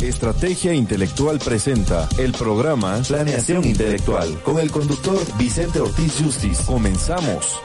Estrategia Intelectual presenta el programa Planeación Intelectual con el conductor Vicente Ortiz Justice. Comenzamos.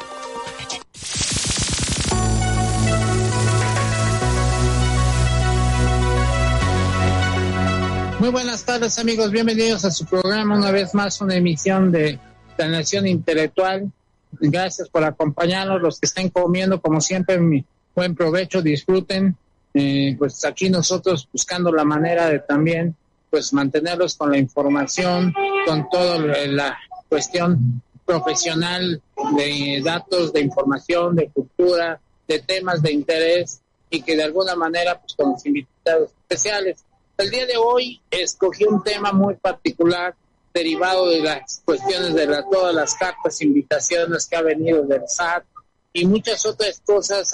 Muy buenas tardes amigos, bienvenidos a su programa una vez más, una emisión de Planeación Intelectual. Gracias por acompañarnos, los que estén comiendo como siempre, mi buen provecho, disfruten. Eh, pues aquí nosotros buscando la manera de también pues mantenerlos con la información, con toda la cuestión profesional de datos, de información, de cultura, de temas de interés y que de alguna manera pues con los invitados especiales. El día de hoy escogí un tema muy particular derivado de las cuestiones de la, todas las cartas, invitaciones que ha venido del SAT y muchas otras cosas,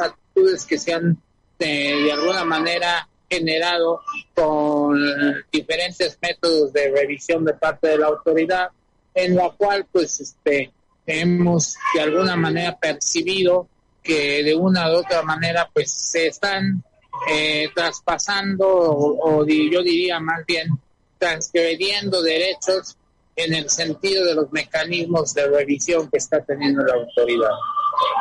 que se han eh, de alguna manera generado con diferentes métodos de revisión de parte de la autoridad, en la cual pues este hemos de alguna manera percibido que de una u otra manera pues se están eh, traspasando o, yo diría más bien transgrediendo derechos en el sentido de los mecanismos de revisión que está teniendo la autoridad.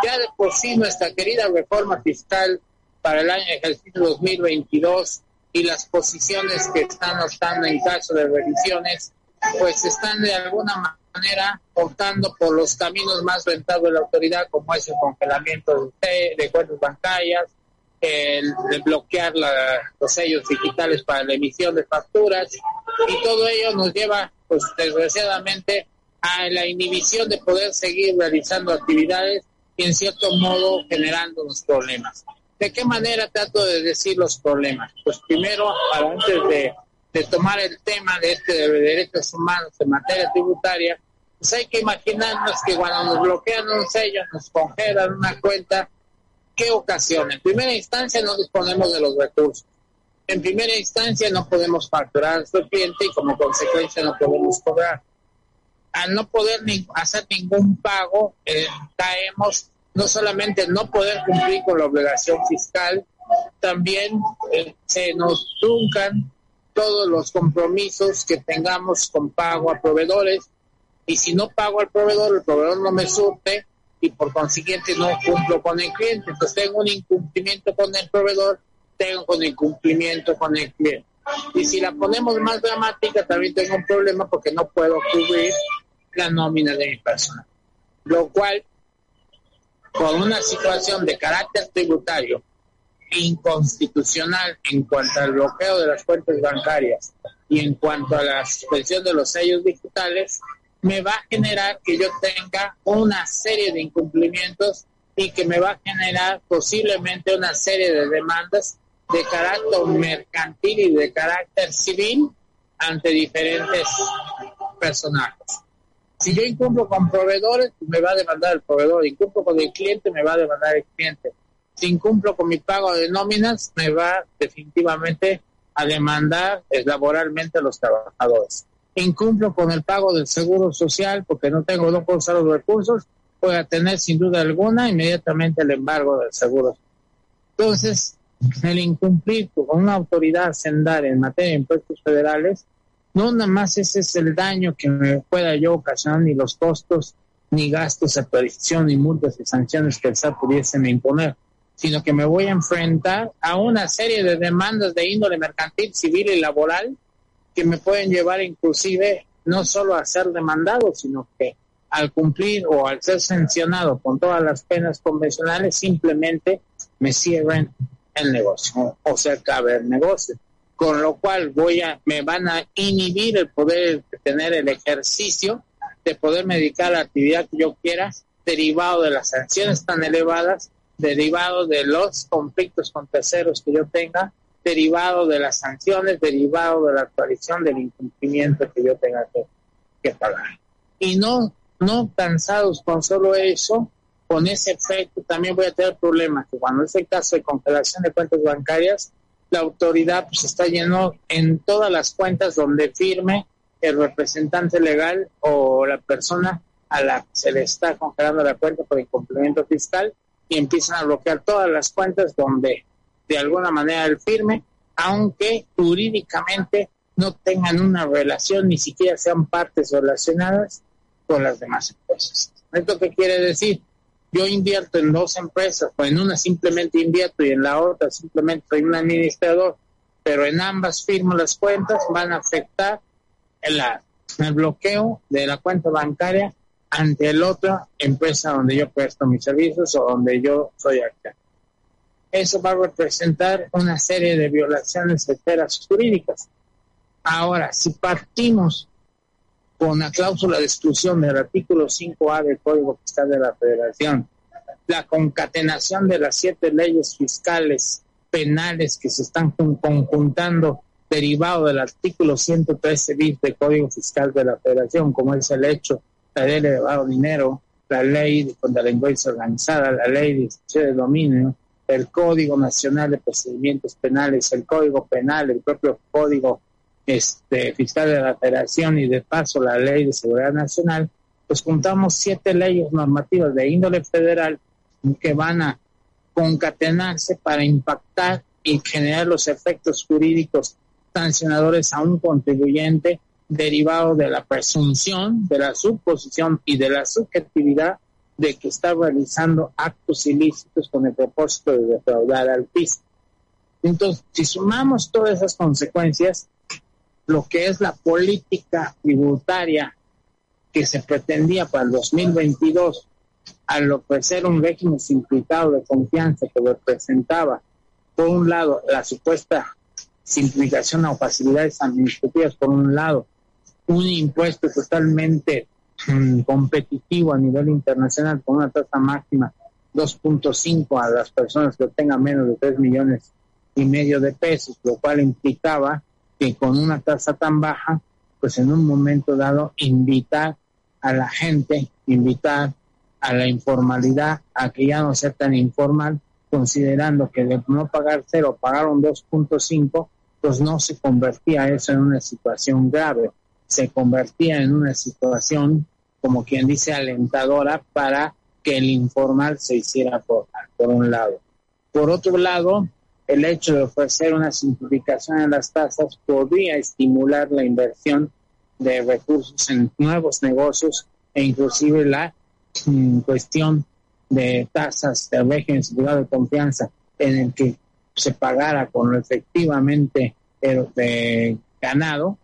Ya de por sí nuestra querida reforma fiscal para el año ejercicio 2022 y las posiciones que están optando en caso de revisiones, pues están de alguna manera optando por los caminos más rentables de la autoridad, como es el congelamiento de, cuentas bancarias, el, bloquear los sellos digitales para la emisión de facturas y todo ello nos lleva, pues desgraciadamente, a la inhibición de poder seguir realizando actividades y en cierto modo generando los problemas. ¿De qué manera trato de decir los problemas? Pues primero, antes de, tomar el tema de este de derechos humanos en materia tributaria, pues hay que imaginarnos que cuando nos bloquean un sello, nos congelan una cuenta, ¿qué ocasiona? En primera instancia no disponemos de los recursos. En primera instancia no podemos facturar a cliente y como consecuencia no podemos cobrar. Al no poder hacer ningún pago, eh, caemos no solamente no poder cumplir con la obligación fiscal, también eh, se nos truncan todos los compromisos que tengamos con pago a proveedores y si no pago al proveedor, el proveedor no me surte y por consiguiente no cumplo con el cliente. Entonces tengo un incumplimiento con el proveedor, tengo un incumplimiento con el cliente. Y si la ponemos más dramática, también tengo un problema porque no puedo cubrir la nómina de mi persona. Lo cual, con una situación de carácter tributario inconstitucional en cuanto al bloqueo de las cuentas bancarias y en cuanto a la suspensión de los sellos digitales, me va a generar que yo tenga una serie de incumplimientos y que me va a generar posiblemente una serie de demandas de carácter mercantil y de carácter civil ante diferentes personajes. Si yo incumplo con proveedores, me va a demandar el proveedor. Incumplo con el cliente, me va a demandar el cliente. Si incumplo con mi pago de nóminas, me va definitivamente a demandar laboralmente a los trabajadores incumplo con el pago del seguro social porque no tengo, no puedo usar los recursos, voy a tener sin duda alguna inmediatamente el embargo del seguro. Entonces, el incumplir con una autoridad sendaria en materia de impuestos federales, no nada más ese es el daño que me pueda yo ocasionar, ni los costos, ni gastos de actualización, ni multas y sanciones que el SAT pudiese imponer, sino que me voy a enfrentar a una serie de demandas de índole mercantil, civil y laboral que me pueden llevar inclusive no solo a ser demandado, sino que al cumplir o al ser sancionado con todas las penas convencionales, simplemente me cierren el negocio o se acabe el negocio. Con lo cual voy a, me van a inhibir el poder tener el ejercicio de poder dedicar a la actividad que yo quiera, derivado de las sanciones tan elevadas derivado de los conflictos con terceros que yo tenga, derivado de las sanciones, derivado de la actualización del incumplimiento que yo tenga que, que pagar. Y no, no cansados con solo eso, con ese efecto también voy a tener problemas, que cuando es el caso de congelación de cuentas bancarias, la autoridad pues está lleno en todas las cuentas donde firme el representante legal o la persona a la que se le está congelando la cuenta por incumplimiento fiscal y empiezan a bloquear todas las cuentas donde de alguna manera el firme, aunque jurídicamente no tengan una relación, ni siquiera sean partes relacionadas con las demás empresas. ¿Esto qué quiere decir? Yo invierto en dos empresas, o en una simplemente invierto y en la otra simplemente soy un administrador, pero en ambas firmo las cuentas, van a afectar el, bloqueo de la cuenta bancaria ante la otra empresa donde yo presto mis servicios o donde yo soy actor. Eso va a representar una serie de violaciones esferas jurídicas. Ahora, si partimos con la cláusula de exclusión del artículo 5A del Código Fiscal de la Federación, la concatenación de las siete leyes fiscales penales que se están conjuntando derivado del artículo 113 bis del Código Fiscal de la Federación, como es el hecho la ley de lavado dinero, la ley contra la delincuencia organizada, la ley de de dominio, el Código Nacional de Procedimientos Penales, el Código Penal, el propio Código este, Fiscal de la Federación y de paso la Ley de Seguridad Nacional, pues juntamos siete leyes normativas de índole federal que van a concatenarse para impactar y generar los efectos jurídicos sancionadores a un contribuyente derivado de la presunción, de la suposición y de la subjetividad de que está realizando actos ilícitos con el propósito de defraudar al fisco. Entonces, si sumamos todas esas consecuencias, lo que es la política tributaria que se pretendía para el 2022 al ofrecer un régimen simplificado de confianza que representaba, por un lado, la supuesta simplificación o facilidades administrativas, por un lado, un impuesto totalmente mm, competitivo a nivel internacional con una tasa máxima 2.5 a las personas que tengan menos de 3 millones y medio de pesos, lo cual implicaba que con una tasa tan baja, pues en un momento dado invitar a la gente, invitar a la informalidad, a que ya no sea tan informal, considerando que de no pagar cero, pagar un 2.5, pues no se convertía eso en una situación grave se convertía en una situación, como quien dice, alentadora para que el informal se hiciera por, por un lado. Por otro lado, el hecho de ofrecer una simplificación en las tasas podría estimular la inversión de recursos en nuevos negocios e inclusive la mm, cuestión de tasas de régimen de confianza en el que se pagara con lo efectivamente ganado,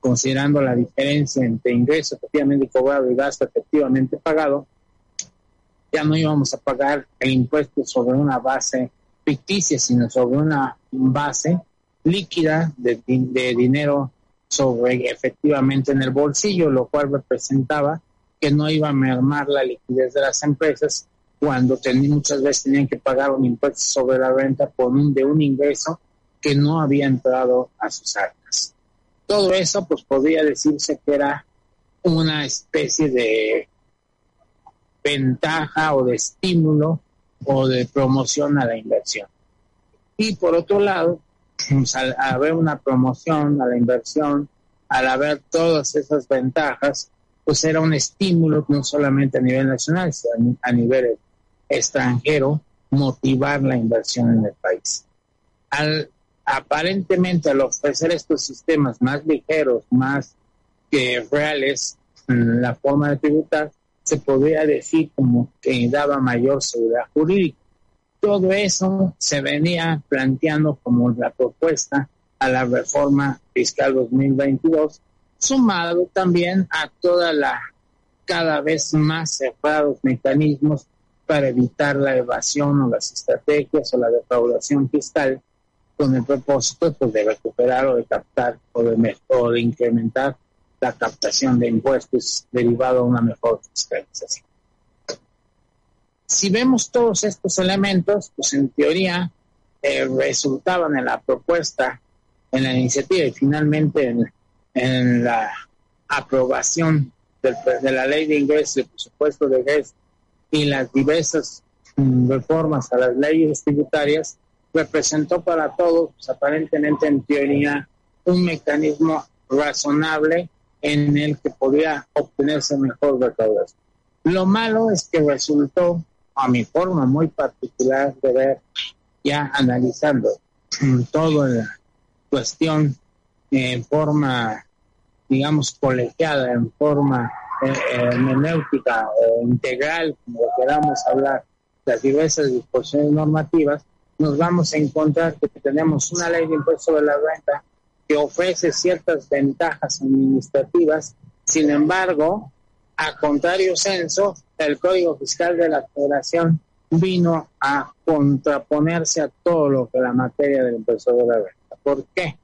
considerando la diferencia entre ingreso efectivamente cobrado y gasto efectivamente pagado, ya no íbamos a pagar el impuesto sobre una base ficticia, sino sobre una base líquida de, dinero sobre efectivamente en el bolsillo, lo cual representaba que no iba a mermar la liquidez de las empresas cuando muchas veces tenían que pagar un impuesto sobre la renta por un, de un ingreso que no había entrado a sus arcas. Todo eso, pues podría decirse que era una especie de ventaja o de estímulo o de promoción a la inversión. Y por otro lado, pues, al haber una promoción a la inversión, al haber todas esas ventajas, pues era un estímulo no solamente a nivel nacional, sino a nivel extranjero, motivar la inversión en el país. Al aparentemente al ofrecer estos sistemas más ligeros, más que reales, en la forma de tributar, se podría decir como que daba mayor seguridad jurídica. Todo eso se venía planteando como la propuesta a la reforma fiscal 2022, sumado también a toda la cada vez más cerrados mecanismos para evitar la evasión o las estrategias o la defraudación fiscal con el propósito pues, de recuperar o de captar o de, o de incrementar la captación de impuestos derivado a una mejor fiscalización. Si vemos todos estos elementos, pues en teoría eh, resultaban en la propuesta, en la iniciativa y finalmente en, la aprobación de la ley de ingresos y presupuesto de ingresos y las diversas mm, reformas a las leyes tributarias, representó para todos, pues, aparentemente en teoría, un mecanismo razonable en el que podía obtenerse mejor recaudación. Lo malo es que resultó, a mi forma muy particular de ver, ya analizando toda la cuestión en forma, digamos, colegiada, en forma eh, hermenéutica o integral, como queramos hablar, las diversas disposiciones normativas, nos vamos a encontrar que tenemos una ley de impuesto de la renta que ofrece ciertas ventajas administrativas, sin embargo, a contrario censo, el Código Fiscal de la Federación vino a contraponerse a todo lo que la materia del impuesto de la renta. ¿Por qué?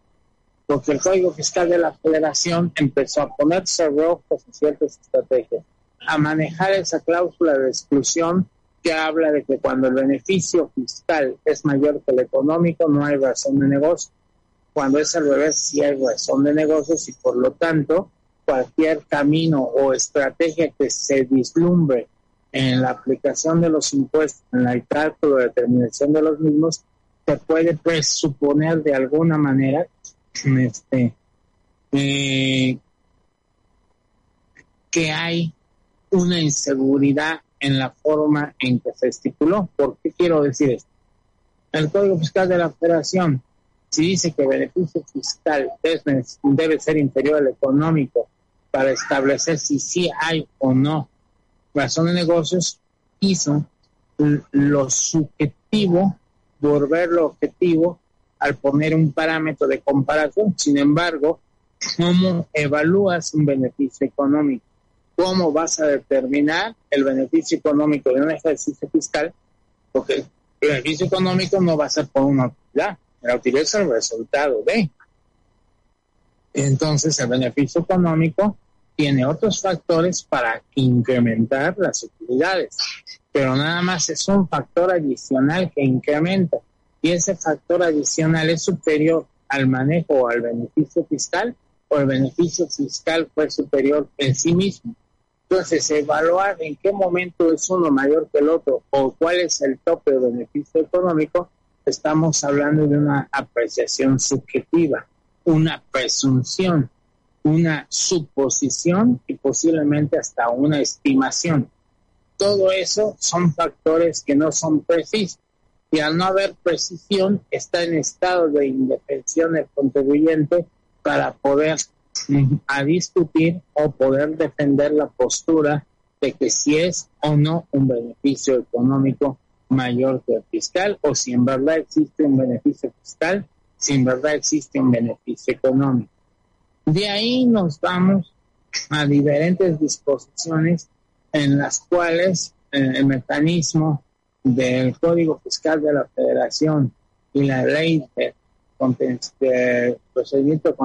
Porque el Código Fiscal de la Federación empezó a ponerse rojos en ciertas estrategias, a manejar esa cláusula de exclusión que habla de que cuando el beneficio fiscal es mayor que el económico no hay razón de negocio. Cuando es al revés, sí hay razón de negocios y por lo tanto cualquier camino o estrategia que se vislumbre en la aplicación de los impuestos, en el cálculo de determinación de los mismos, se puede presuponer de alguna manera este, eh, que hay una inseguridad en la forma en que se estipuló. ¿Por qué quiero decir esto? El Código Fiscal de la Federación, si dice que el beneficio fiscal debe ser inferior al económico para establecer si sí hay o no razón de negocios, hizo lo subjetivo volver lo objetivo al poner un parámetro de comparación. Sin embargo, ¿cómo evalúas un beneficio económico? ¿Cómo vas a determinar el beneficio económico de un ejercicio fiscal? Porque el beneficio económico no va a ser por una utilidad, la utilidad es el resultado de. Entonces, el beneficio económico tiene otros factores para incrementar las utilidades, pero nada más es un factor adicional que incrementa y ese factor adicional es superior al manejo o al beneficio fiscal o el beneficio fiscal fue superior en sí mismo. Entonces, evaluar en qué momento es uno mayor que el otro o cuál es el tope de beneficio económico, estamos hablando de una apreciación subjetiva, una presunción una suposición y posiblemente hasta una estimación. Todo eso son factores que no son precisos y al no haber precisión está en estado de indefensión el contribuyente para poder mm, a discutir o poder defender la postura de que si es o no un beneficio económico mayor que el fiscal o si en verdad existe un beneficio fiscal, si en verdad existe un beneficio económico. De ahí nos vamos a diferentes disposiciones en las cuales eh, el mecanismo del Código Fiscal de la Federación y la ley de, procedimiento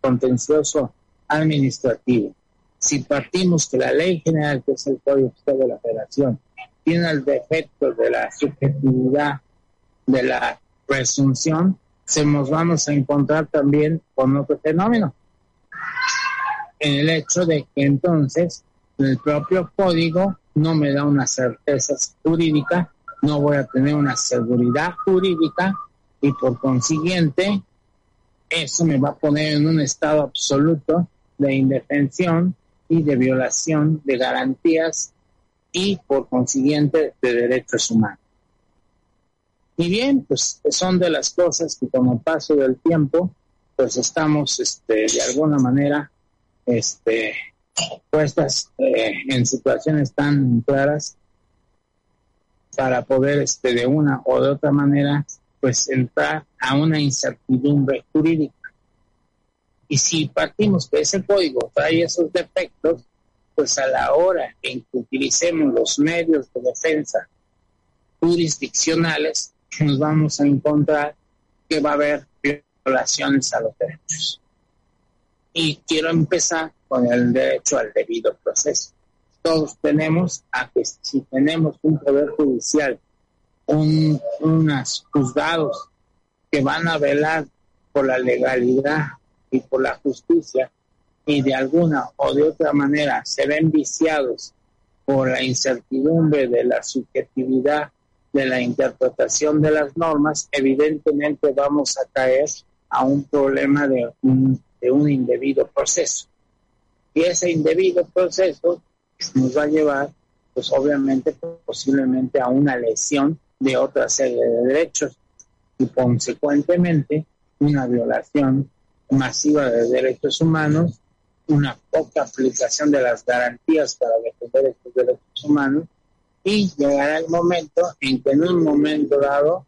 contencioso administrativo. Si partimos que la ley general, que es el Código Fiscal de la Federación, tiene el defecto de la subjetividad de la presunción, se nos vamos a encontrar también con otro fenómeno, en el hecho de que entonces el propio código no me da una certeza jurídica, no voy a tener una seguridad jurídica y por consiguiente eso me va a poner en un estado absoluto de indefensión y de violación de garantías y por consiguiente de derechos humanos. Y bien, pues son de las cosas que con el paso del tiempo, pues estamos este, de alguna manera este, puestas eh, en situaciones tan claras para poder este, de una o de otra manera pues entrar a una incertidumbre jurídica. Y si partimos que ese código trae esos defectos, pues a la hora en que utilicemos los medios de defensa jurisdiccionales, nos vamos a encontrar que va a haber violaciones a los derechos. Y quiero empezar con el derecho al debido proceso. todos tenemos a que si tenemos un poder judicial, un, unos juzgados que van a velar por la legalidad y por la justicia y de alguna o de otra manera se ven viciados por la incertidumbre de la subjetividad de la interpretación de las normas, evidentemente vamos a caer a un problema de un, de un indebido proceso. Y ese indebido proceso nos va a llevar, pues obviamente, posiblemente a una lesión de otra serie de derechos y consecuentemente una violación masiva de derechos humanos, una poca aplicación de las garantías para defender estos derechos humanos y llegará el momento en que en un momento dado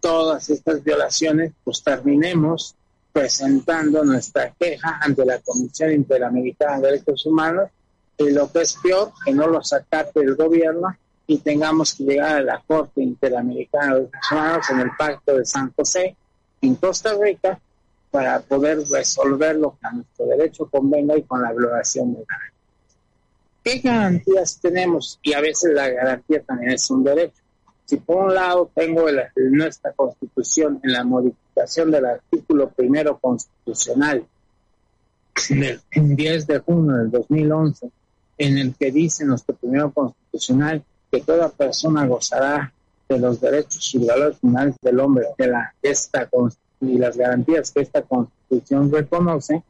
todas estas violaciones pues terminemos presentando nuestra queja ante la Comisión Interamericana de Derechos Humanos y lo que es peor, que no los acate el gobierno y tengamos que llegar a la Corte Interamericana de Derechos Humanos en el Pacto de San José en Costa Rica para poder resolver lo que a nuestro derecho convenga y con la violación de la ¿Qué garantías tenemos? Y a veces la garantía también es un derecho. Si por un lado tengo nuestra constitución en la modificación del artículo primero constitucional del 10 de junio del 2011, en el que dice nuestro primero constitucional que toda persona gozará de los derechos y valores finales del hombre, de la esta y las garantías que esta constitución reconoce,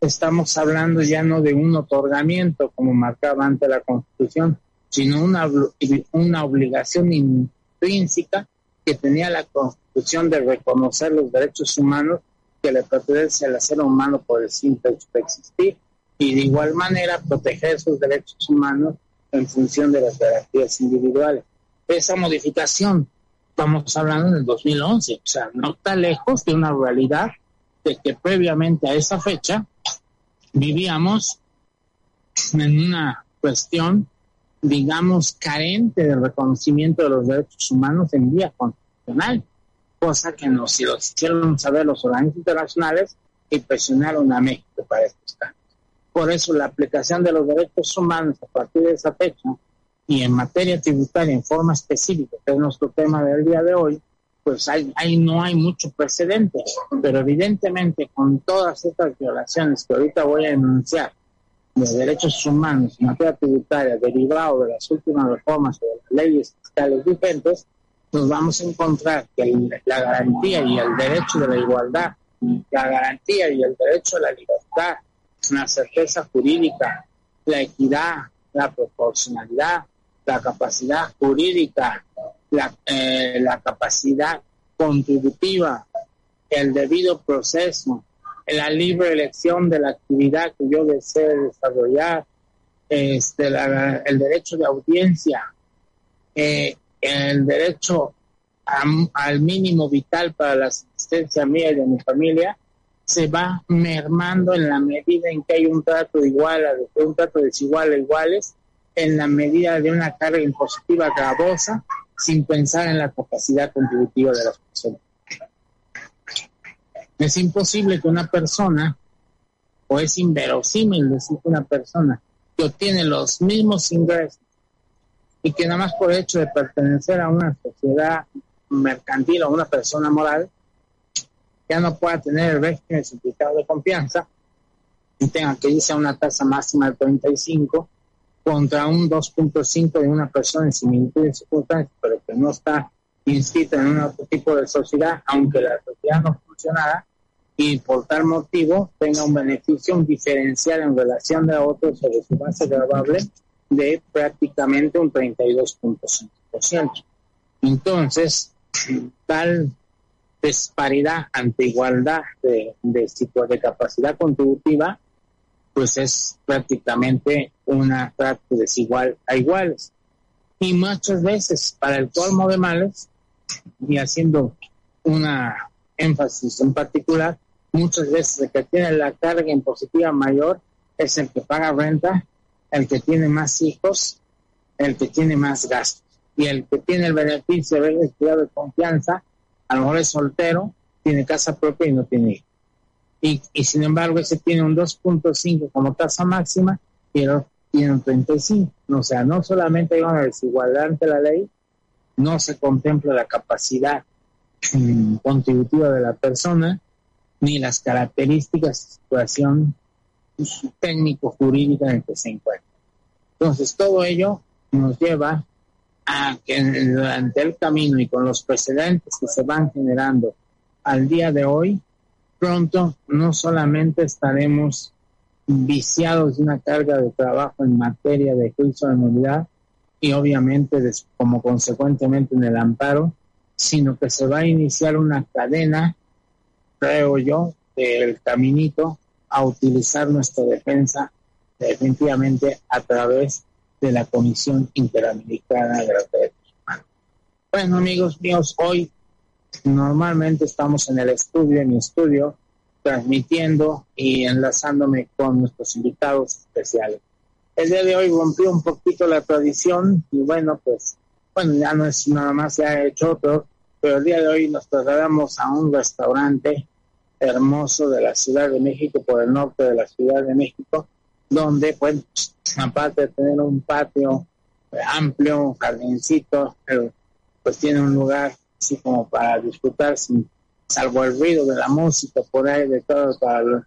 estamos hablando ya no de un otorgamiento como marcaba ante la Constitución, sino una, una obligación intrínseca que tenía la Constitución de reconocer los derechos humanos que le pertenece al ser humano por el simple hecho de existir y de igual manera proteger sus derechos humanos en función de las garantías individuales. Esa modificación, estamos hablando en el 2011, o sea, no está lejos de una realidad de que previamente a esa fecha vivíamos en una cuestión, digamos, carente de reconocimiento de los derechos humanos en vía constitucional, cosa que nos hicieron saber los organismos internacionales y presionaron a México para estos cambios. Por eso la aplicación de los derechos humanos a partir de esa fecha y en materia tributaria en forma específica, que es nuestro tema del día de hoy, pues ahí no hay mucho precedente, pero evidentemente con todas estas violaciones que ahorita voy a denunciar de derechos humanos en materia tributaria derivado de las últimas reformas de las leyes fiscales vigentes, nos vamos a encontrar que la garantía y el derecho de la igualdad, la garantía y el derecho a la libertad, la certeza jurídica, la equidad, la proporcionalidad, la capacidad jurídica, la, eh, la capacidad contributiva, el debido proceso, la libre elección de la actividad que yo desee desarrollar, este, el derecho de audiencia, eh, el derecho al mínimo vital para la asistencia mía y de mi familia, se va mermando en la medida en que hay un trato igual, un trato desigual a iguales, en la medida de una carga impositiva gravosa, sin pensar en la capacidad contributiva de las personas. Es imposible que una persona, o es inverosímil decir que una persona que obtiene los mismos ingresos y que nada más por el hecho de pertenecer a una sociedad mercantil o una persona moral, ya no pueda tener el régimen certificado de confianza y tenga que irse a una tasa máxima de 35 contra un 2.5 de una persona en similitud de circunstancias, pero que no está inscrita en un otro tipo de sociedad, aunque la sociedad no funcionara, y por tal motivo tenga un beneficio, un diferencial en relación a otros sobre su base grabable de prácticamente un 32.5%. Entonces, tal disparidad ante igualdad de, de, de capacidad contributiva pues es prácticamente una trato desigual a iguales. Y muchas veces, para el colmo de males, y haciendo una énfasis en particular, muchas veces el que tiene la carga impositiva mayor es el que paga renta, el que tiene más hijos, el que tiene más gastos. Y el que tiene el beneficio de haber estudiado de confianza, a lo mejor es soltero, tiene casa propia y no tiene hijos y, sin embargo ese tiene un 2.5 como tasa máxima y, tienen 35. O sea, no solamente hay una desigualdad ante la ley, no se contempla la capacidad mm, contributiva de la persona, ni las características de situación técnico-jurídica en que se encuentra. Entonces, todo ello nos lleva a que durante el camino y con los precedentes que se van generando al día de hoy, pronto no solamente estaremos viciados de una carga de trabajo en materia de juicio de nulidad y obviamente como consecuentemente en el amparo, sino que se va a iniciar una cadena, creo yo, del caminito a utilizar nuestra defensa definitivamente a través de la Comisión Interamericana de los Derechos Humanos. Bueno, amigos míos, hoy normalmente estamos en el estudio, en mi estudio, transmitiendo y enlazándome con nuestros invitados especiales. El día de hoy rompió un poquito la tradición y bueno, pues, bueno, ya no es nada más, se ha hecho otro, pero el día de hoy nos trasladamos a un restaurante hermoso de la Ciudad de México, por el norte de la Ciudad de México, donde, pues, aparte de tener un patio amplio, un jardincito, pues tiene un lugar así como para disfrutar sin salvo el ruido de la música por ahí de todo para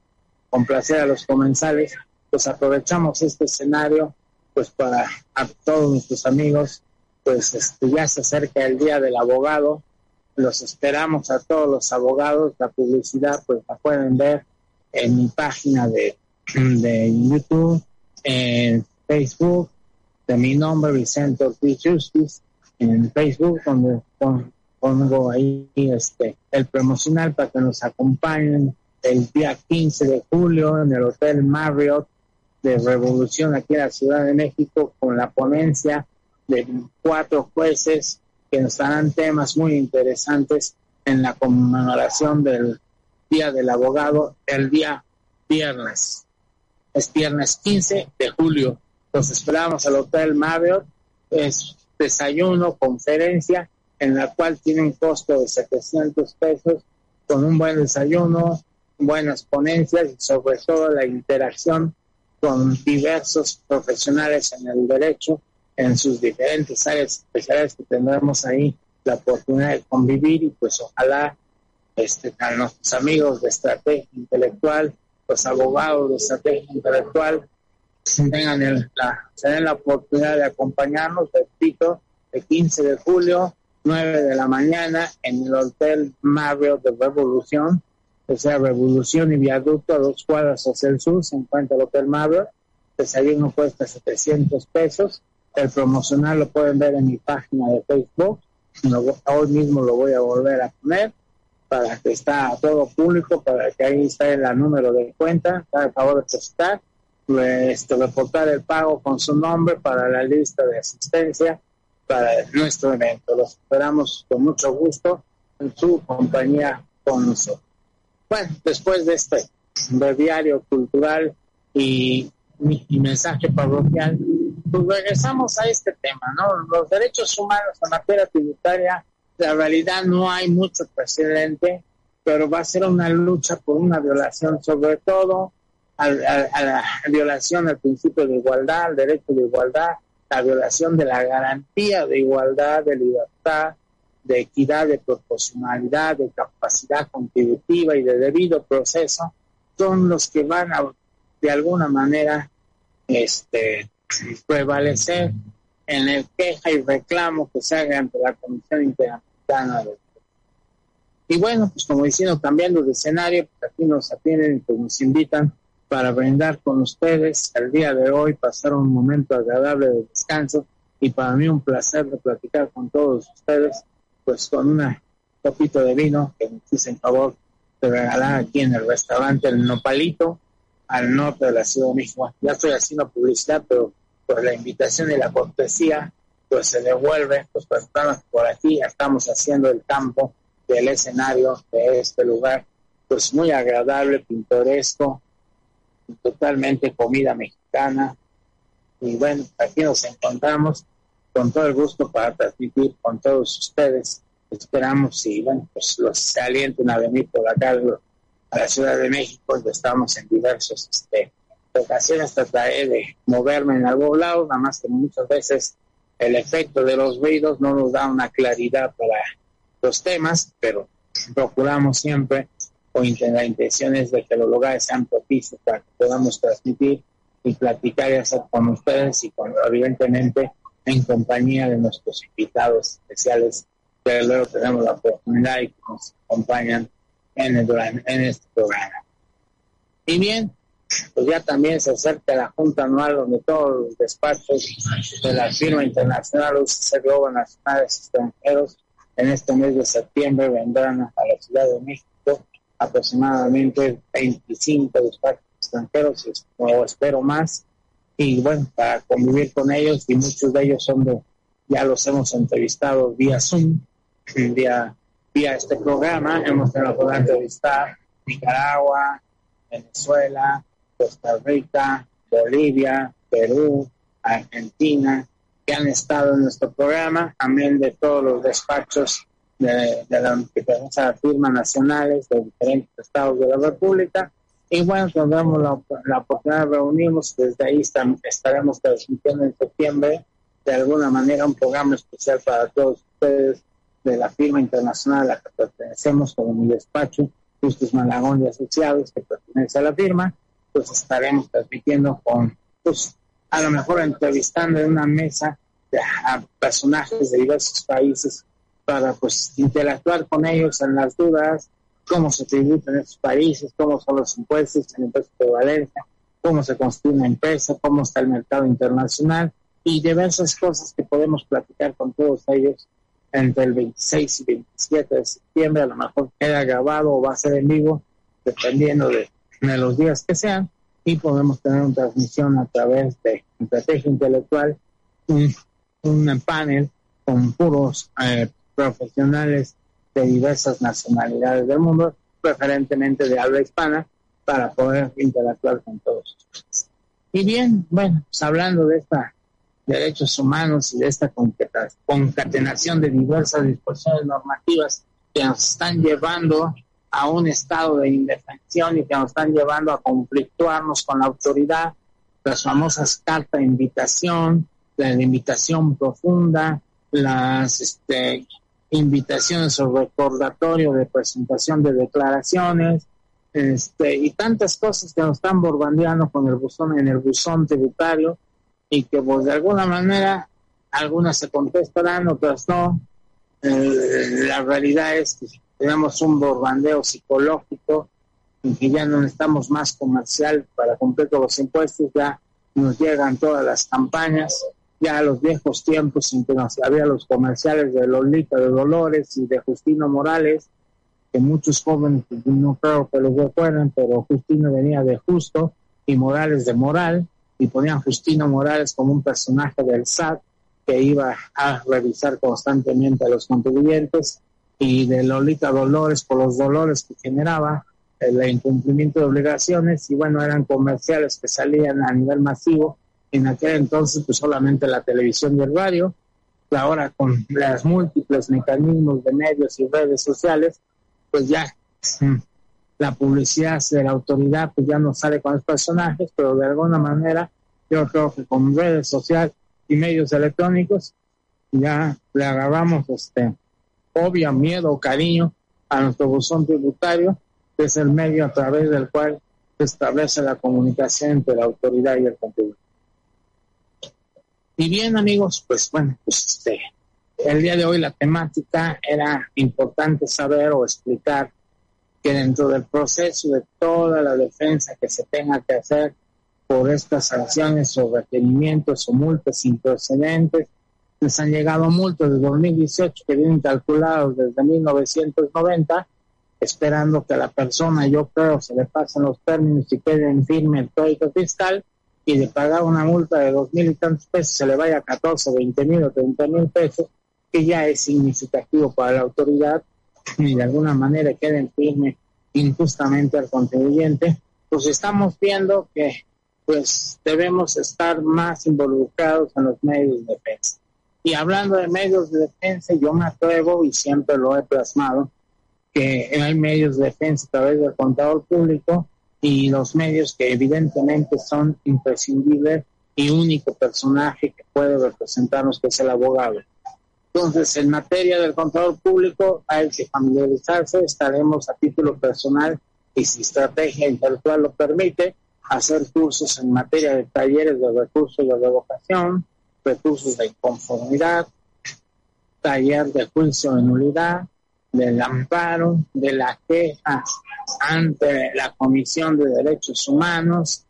complacer a los comensales, pues aprovechamos este escenario pues para a todos nuestros amigos, pues este, ya se acerca el día del abogado, los esperamos a todos los abogados, la publicidad pues la pueden ver en mi página de, de YouTube, en Facebook, de mi nombre Vicente Ortiz Justice, en Facebook donde pongo ahí este el promocional para que nos acompañen el día 15 de julio en el Hotel Marriott de Revolución aquí en la Ciudad de México con la ponencia de cuatro jueces que nos darán temas muy interesantes en la conmemoración del Día del Abogado el día viernes. Es viernes 15 de julio. Los esperamos al Hotel Marriott. Es desayuno, conferencia en la cual tiene un costo de 700 pesos con un buen desayuno, buenas ponencias y sobre todo la interacción con diversos profesionales en el derecho en sus diferentes áreas especiales que tendremos ahí la oportunidad de convivir y pues ojalá este, a nuestros amigos de estrategia intelectual, los abogados de estrategia intelectual, tengan la, tengan la oportunidad de acompañarnos, repito, el 15 de julio 9 de la mañana en el Hotel Marriott de Revolución, o sea, Revolución y Viaducto, a dos cuadras hacia el sur, se encuentra el Hotel Marriott. El desayuno cuesta 700 pesos. El promocional lo pueden ver en mi página de Facebook. hoy mismo lo voy a volver a poner para que está a todo público, para que ahí esté el número de cuenta, a favor de estar, este, reportar el pago con su nombre para la lista de asistencia para nuestro evento. Los esperamos con mucho gusto en su compañía con nosotros. Bueno, después de este diario cultural y mi, mensaje parroquial, pues regresamos a este tema, ¿no? Los derechos humanos en materia tributaria, la realidad no hay mucho precedente, pero va a ser una lucha por una violación, sobre todo a, a la violación al principio de igualdad, al derecho de igualdad, la violación de la garantía de igualdad, de libertad, de equidad, de proporcionalidad, de capacidad contributiva y de debido proceso, son los que van a, de alguna manera, este, prevalecer en el queja y reclamo que se haga ante la Comisión Interamericana de y bueno, pues como diciendo, cambiando de escenario, pues aquí nos atienden y pues nos invitan para brindar con ustedes el día de hoy, pasar un momento agradable de descanso y para mí un placer de platicar con todos ustedes, pues con una copito de vino que me hice en favor de regalar aquí en el restaurante El Nopalito, al norte de la Ciudad de México. Ya estoy haciendo publicidad, pero por la invitación y la cortesía, pues se devuelve, pues estamos por aquí, estamos haciendo el campo del escenario de este lugar, pues muy agradable, pintoresco, totalmente comida mexicana. Y bueno, aquí nos encontramos con todo el gusto para transmitir con todos ustedes. Esperamos y bueno, pues los alienten a venir por acá a la Ciudad de México, estamos en diversos este, ocasiones trataré de moverme en algún lado, nada más que muchas veces el efecto de los ruidos no nos da una claridad para los temas, pero procuramos siempre o la intención es de que los lugares sean propicios para que podamos transmitir y platicar hacer con ustedes y con, evidentemente en compañía de nuestros invitados especiales que luego tenemos la oportunidad y que nos acompañan en, el, en este programa. Y bien, pues ya también se acerca la Junta Anual donde todos los despachos de la firma internacional UCC Global Nacionales Extranjeros en este mes de septiembre vendrán a la Ciudad de México aproximadamente 25 despachos extranjeros o espero más. Y bueno para convivir con ellos y muchos de ellos son de ya los hemos entrevistado vía Zoom vía vía este programa. Hemos tenido la entrevistar Nicaragua Venezuela Costa Rica, Bolivia, Perú, Argentina, que han estado en nuestro programa, también de todos los despachos de, de las firmas nacionales de diferentes estados de la República. Y bueno, tendremos la, la oportunidad de reunirnos, desde ahí estaremos transmitiendo en septiembre de alguna manera un programa especial para todos ustedes de la firma internacional a la que pertenecemos como mi despacho, Justus Malagón y Asociados, que pertenece a la firma, pues estaremos transmitiendo con, pues a lo mejor entrevistando en una mesa a personajes de diversos países para pues interactuar con ellos en las dudas, cómo se tributan esos países, cómo son los impuestos en impuestos de Valencia, cómo se construye una empresa, cómo está el mercado internacional y diversas cosas que podemos platicar con todos ellos entre el 26 y 27 de septiembre, a lo mejor queda grabado o va a ser en vivo, dependiendo de en los días que sean y podemos tener una transmisión a través de estrategia intelectual, un, un panel con puros eh, profesionales de diversas nacionalidades del mundo, preferentemente de habla hispana, para poder interactuar con todos Y bien, bueno, pues hablando de esta derechos humanos y de esta concatenación de diversas disposiciones normativas que nos están llevando a un estado de indefensión y que nos están llevando a conflictuarnos con la autoridad, las famosas cartas de invitación, la invitación profunda, las este, invitaciones o recordatorio de presentación de declaraciones, este, y tantas cosas que nos están borbandeando con el buzón en el buzón tributario y que pues de alguna manera algunas se contestarán, otras no. Eh, la realidad es que tenemos un borbandeo psicológico en que ya no estamos más comercial para cumplir todos los impuestos, ya nos llegan todas las campañas, ya a los viejos tiempos en que nos había los comerciales de Lolita de Dolores y de Justino Morales, que muchos jóvenes pues, no creo que los recuerden, pero Justino venía de Justo y Morales de Moral, y ponían Justino Morales como un personaje del SAT que iba a revisar constantemente a los contribuyentes y de Lolita Dolores por los dolores que generaba el incumplimiento de obligaciones y bueno, eran comerciales que salían a nivel masivo. En aquel entonces pues solamente la televisión y el radio, ahora con los múltiples mecanismos de medios y redes sociales, pues ya mm, la publicidad de la autoridad pues ya no sale con los personajes, pero de alguna manera yo creo que con redes sociales y medios electrónicos ya le agarramos este obvio miedo o cariño a nuestro buzón tributario, que es el medio a través del cual se establece la comunicación entre la autoridad y el contribuyente. Y bien, amigos, pues bueno, pues este, el día de hoy la temática era importante saber o explicar que dentro del proceso de toda la defensa que se tenga que hacer por estas sanciones o requerimientos o multas sin precedentes, les han llegado multas de 2018 que vienen calculados desde 1990, esperando que a la persona, yo creo, se le pasen los términos y quede en firme el código fiscal y de pagar una multa de dos mil y tantos pesos se le vaya a 14, 20 mil o 30 mil pesos, que ya es significativo para la autoridad y de alguna manera quede en firme injustamente al contribuyente, pues estamos viendo que pues debemos estar más involucrados en los medios de defensa. Y hablando de medios de defensa, yo me atrevo y siempre lo he plasmado, que hay medios de defensa a través del contador público y los medios que evidentemente son imprescindibles y único personaje que puede representarnos, que es el abogado. Entonces, en materia del control público, hay que familiarizarse, estaremos a título personal y si estrategia intelectual lo permite, hacer cursos en materia de talleres de recursos de revocación, recursos de inconformidad, taller de juicio de nulidad, del amparo, de la queja ante la Comisión de Derechos Humanos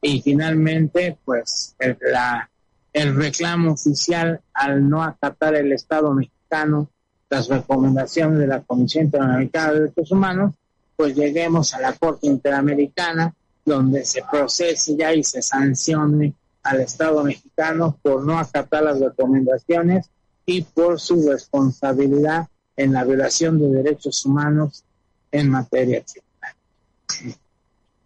y finalmente pues el, la, el reclamo oficial al no acatar el Estado mexicano las recomendaciones de la Comisión Interamericana de Derechos Humanos, pues lleguemos a la Corte Interamericana donde se procese ya y se sancione al Estado mexicano por no acatar las recomendaciones y por su responsabilidad en la violación de derechos humanos en materia tributaria.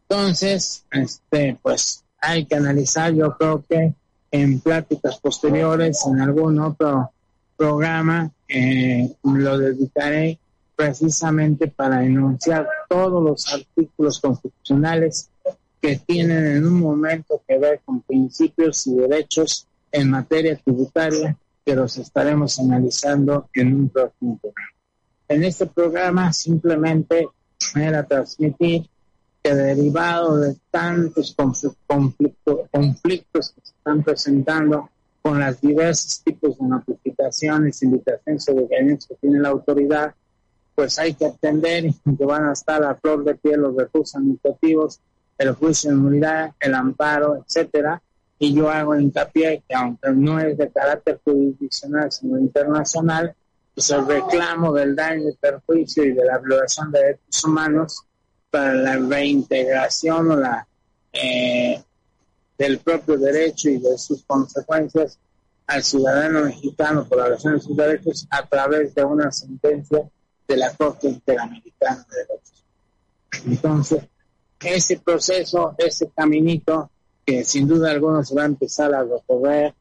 Entonces, este, pues hay que analizar, yo creo que en pláticas posteriores, en algún otro programa, eh, lo dedicaré precisamente para enunciar todos los artículos constitucionales que tienen en un momento que ver con principios y derechos en materia tributaria que los estaremos analizando en un próximo programa. En este programa simplemente era transmitir que derivado de tantos conflictos, conflictos que se están presentando con los diversos tipos de notificaciones, invitaciones o reuniones que tiene la autoridad, pues hay que atender que van a estar a flor de piel los recursos administrativos el juicio de nulidad, el amparo, etcétera. Y yo hago hincapié que aunque no es de carácter jurisdiccional, sino internacional, pues el reclamo del daño y perjuicio y de la violación de derechos humanos para la reintegración o la eh, del propio derecho y de sus consecuencias al ciudadano mexicano por la violación de sus derechos a través de una sentencia de la Corte Interamericana de Derechos. Entonces, ese proceso, ese caminito que sin duda alguna se va a empezar a recorrer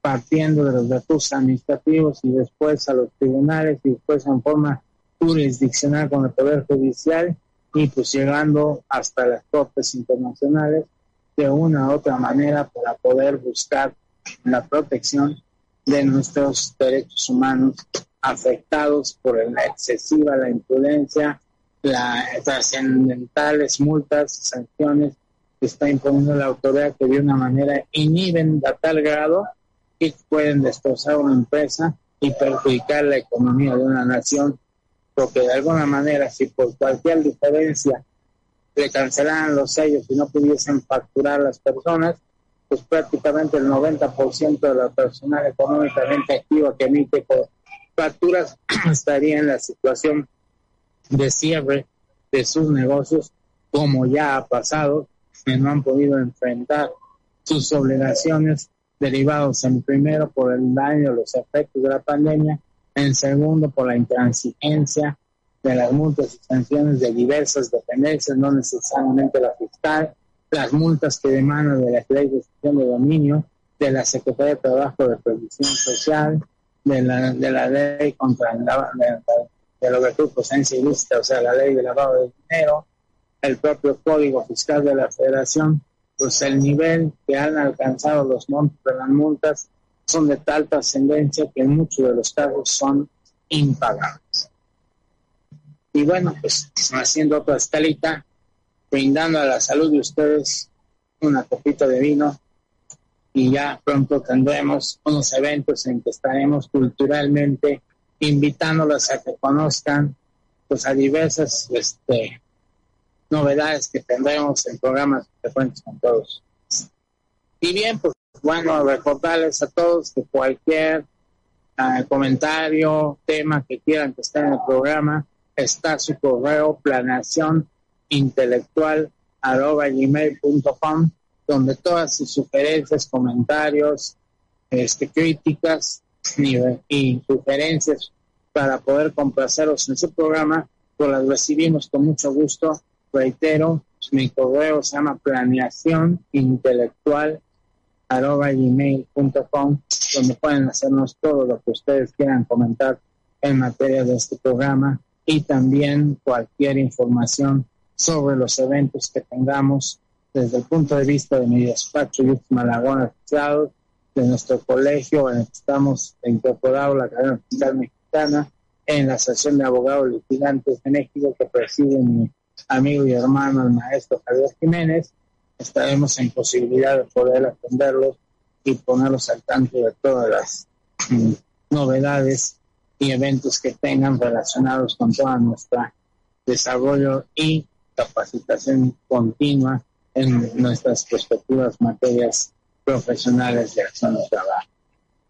partiendo de los recursos administrativos y después a los tribunales y después en forma jurisdiccional con el Poder Judicial y pues llegando hasta las Cortes Internacionales de una u otra manera para poder buscar la protección de nuestros derechos humanos afectados por la excesiva, la imprudencia, las trascendentales multas, sanciones está imponiendo la autoridad que de una manera inhiben a tal grado que pueden destrozar una empresa y perjudicar la economía de una nación, porque de alguna manera si por cualquier diferencia le cancelaran los sellos y no pudiesen facturar las personas, pues prácticamente el 90% de la personal económicamente activa que emite facturas estaría en la situación de cierre de sus negocios, como ya ha pasado, que no han podido enfrentar sus obligaciones derivados en primero por el daño, los efectos de la pandemia, en segundo por la intransigencia de las multas y sanciones de diversas dependencias, no necesariamente la fiscal, las multas que demandan de la ley de gestión de dominio, de la Secretaría de Trabajo de Previsión Social, de la, de la ley contra el, de los recursos en ilícita, o sea, la ley de lavado de dinero, el propio código fiscal de la federación, pues el nivel que han alcanzado los montos de las multas son de tal trascendencia que muchos de los casos son impagables. Y bueno, pues haciendo otra escalita, brindando a la salud de ustedes una copita de vino y ya pronto tendremos unos eventos en que estaremos culturalmente invitándolos a que conozcan pues a diversas este, novedades que tendremos en programas frecuentes con todos. Y bien, pues bueno, recordarles a todos que cualquier ah, comentario, tema que quieran que esté en el programa, está su correo planeación intelectual arroba gmail.com donde todas sus sugerencias, comentarios, este, críticas y sugerencias para poder complaceros en su programa, pues las recibimos con mucho gusto. Reitero, mi correo se llama planeación intelectual gmail.com donde pueden hacernos todo lo que ustedes quieran comentar en materia de este programa y también cualquier información sobre los eventos que tengamos desde el punto de vista de mi despacho y Malagón asociados, de nuestro colegio, en el que estamos incorporados la cadena fiscal mexicana, en la Asociación de Abogados Litigantes de México que preside mi amigo y hermano, el maestro Javier Jiménez, estaremos en posibilidad de poder atenderlos y ponerlos al tanto de todas las mm, novedades y eventos que tengan relacionados con todo nuestro desarrollo y capacitación continua en nuestras respectivas materias profesionales de acción de trabajo.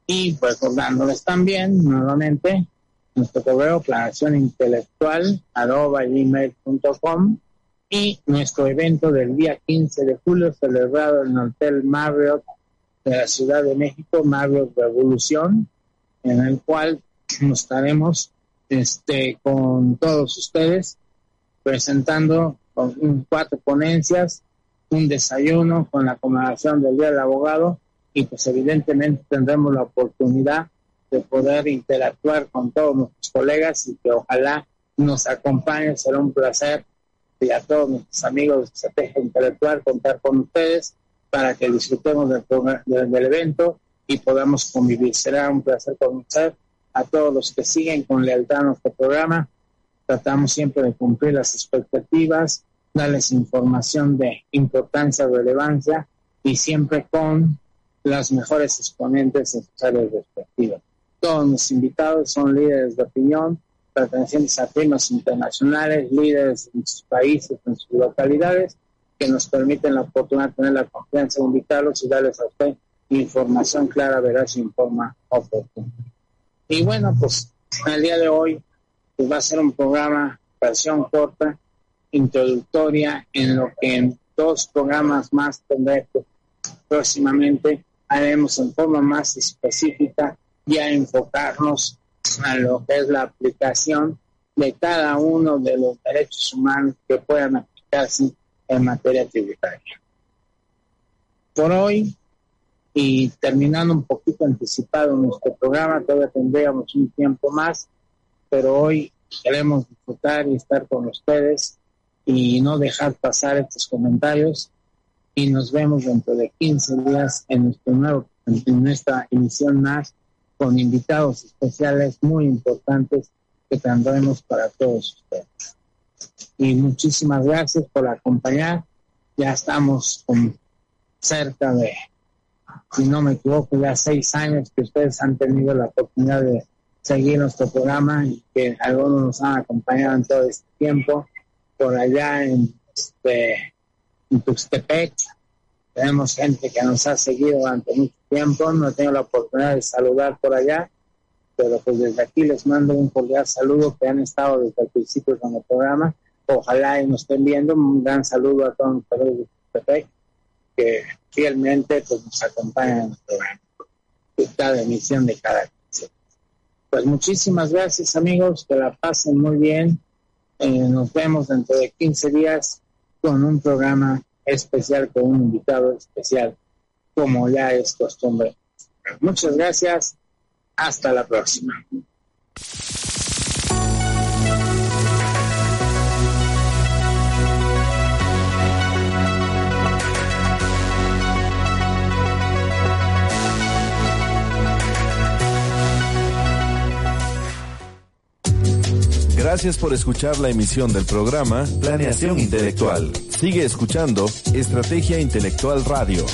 Y recordándoles también nuevamente nuestro correo planeación intelectual arroba gmail.com y nuestro evento del día 15 de julio celebrado en el Hotel Marriott de la Ciudad de México, Marriott Revolución, en el cual nos estaremos este, con todos ustedes presentando con cuatro ponencias, un desayuno con la conmemoración del Día del Abogado y pues evidentemente tendremos la oportunidad de poder interactuar con todos nuestros colegas y que ojalá nos acompañen. Será un placer y a todos nuestros amigos de Estrategia Intelectual contar con ustedes para que disfrutemos del, del, evento y podamos convivir. Será un placer conocer a todos los que siguen con lealtad a nuestro programa. Tratamos siempre de cumplir las expectativas, darles información de importancia, relevancia y siempre con las mejores exponentes en sus áreas respectivas. Todos los invitados son líderes de opinión, pertenecientes a temas internacionales, líderes en sus países, en sus localidades, que nos permiten la oportunidad de tener la confianza de invitarlos y darles a usted información clara, veraz informa oportuna. Y bueno, pues el día de hoy pues va a ser un programa versión corta, introductoria, en lo que en dos programas más tendré próximamente haremos en forma más específica ya enfocarnos a lo que es la aplicación de cada uno de los derechos humanos que puedan aplicarse en materia tributaria. Por hoy, y terminando un poquito anticipado nuestro programa, todavía tendríamos un tiempo más, pero hoy queremos disfrutar y estar con ustedes y no dejar pasar estos comentarios y nos vemos dentro de 15 días en nuestro nuevo en nuestra emisión más con invitados especiales muy importantes que tendremos para todos ustedes. Y muchísimas gracias por acompañar. Ya estamos cerca de, si no me equivoco, ya seis años que ustedes han tenido la oportunidad de seguir nuestro programa y que algunos nos han acompañado en todo este tiempo. Por allá en, este, en Tuxtepec, tenemos gente que nos ha seguido durante mucho tiempo, no he tenido la oportunidad de saludar por allá, pero pues desde aquí les mando un cordial saludo que han estado desde el principio con el programa. Ojalá y nos estén viendo. Un gran saludo a todos los de que fielmente pues, nos acompañan en el programa. Cada emisión de cada Pues muchísimas gracias amigos, que la pasen muy bien. Eh, nos vemos dentro de 15 días con un programa especial con un invitado especial, como ya es costumbre. Muchas gracias. Hasta la próxima. Gracias por escuchar la emisión del programa Planeación Intelectual. Sigue escuchando Estrategia Intelectual Radio.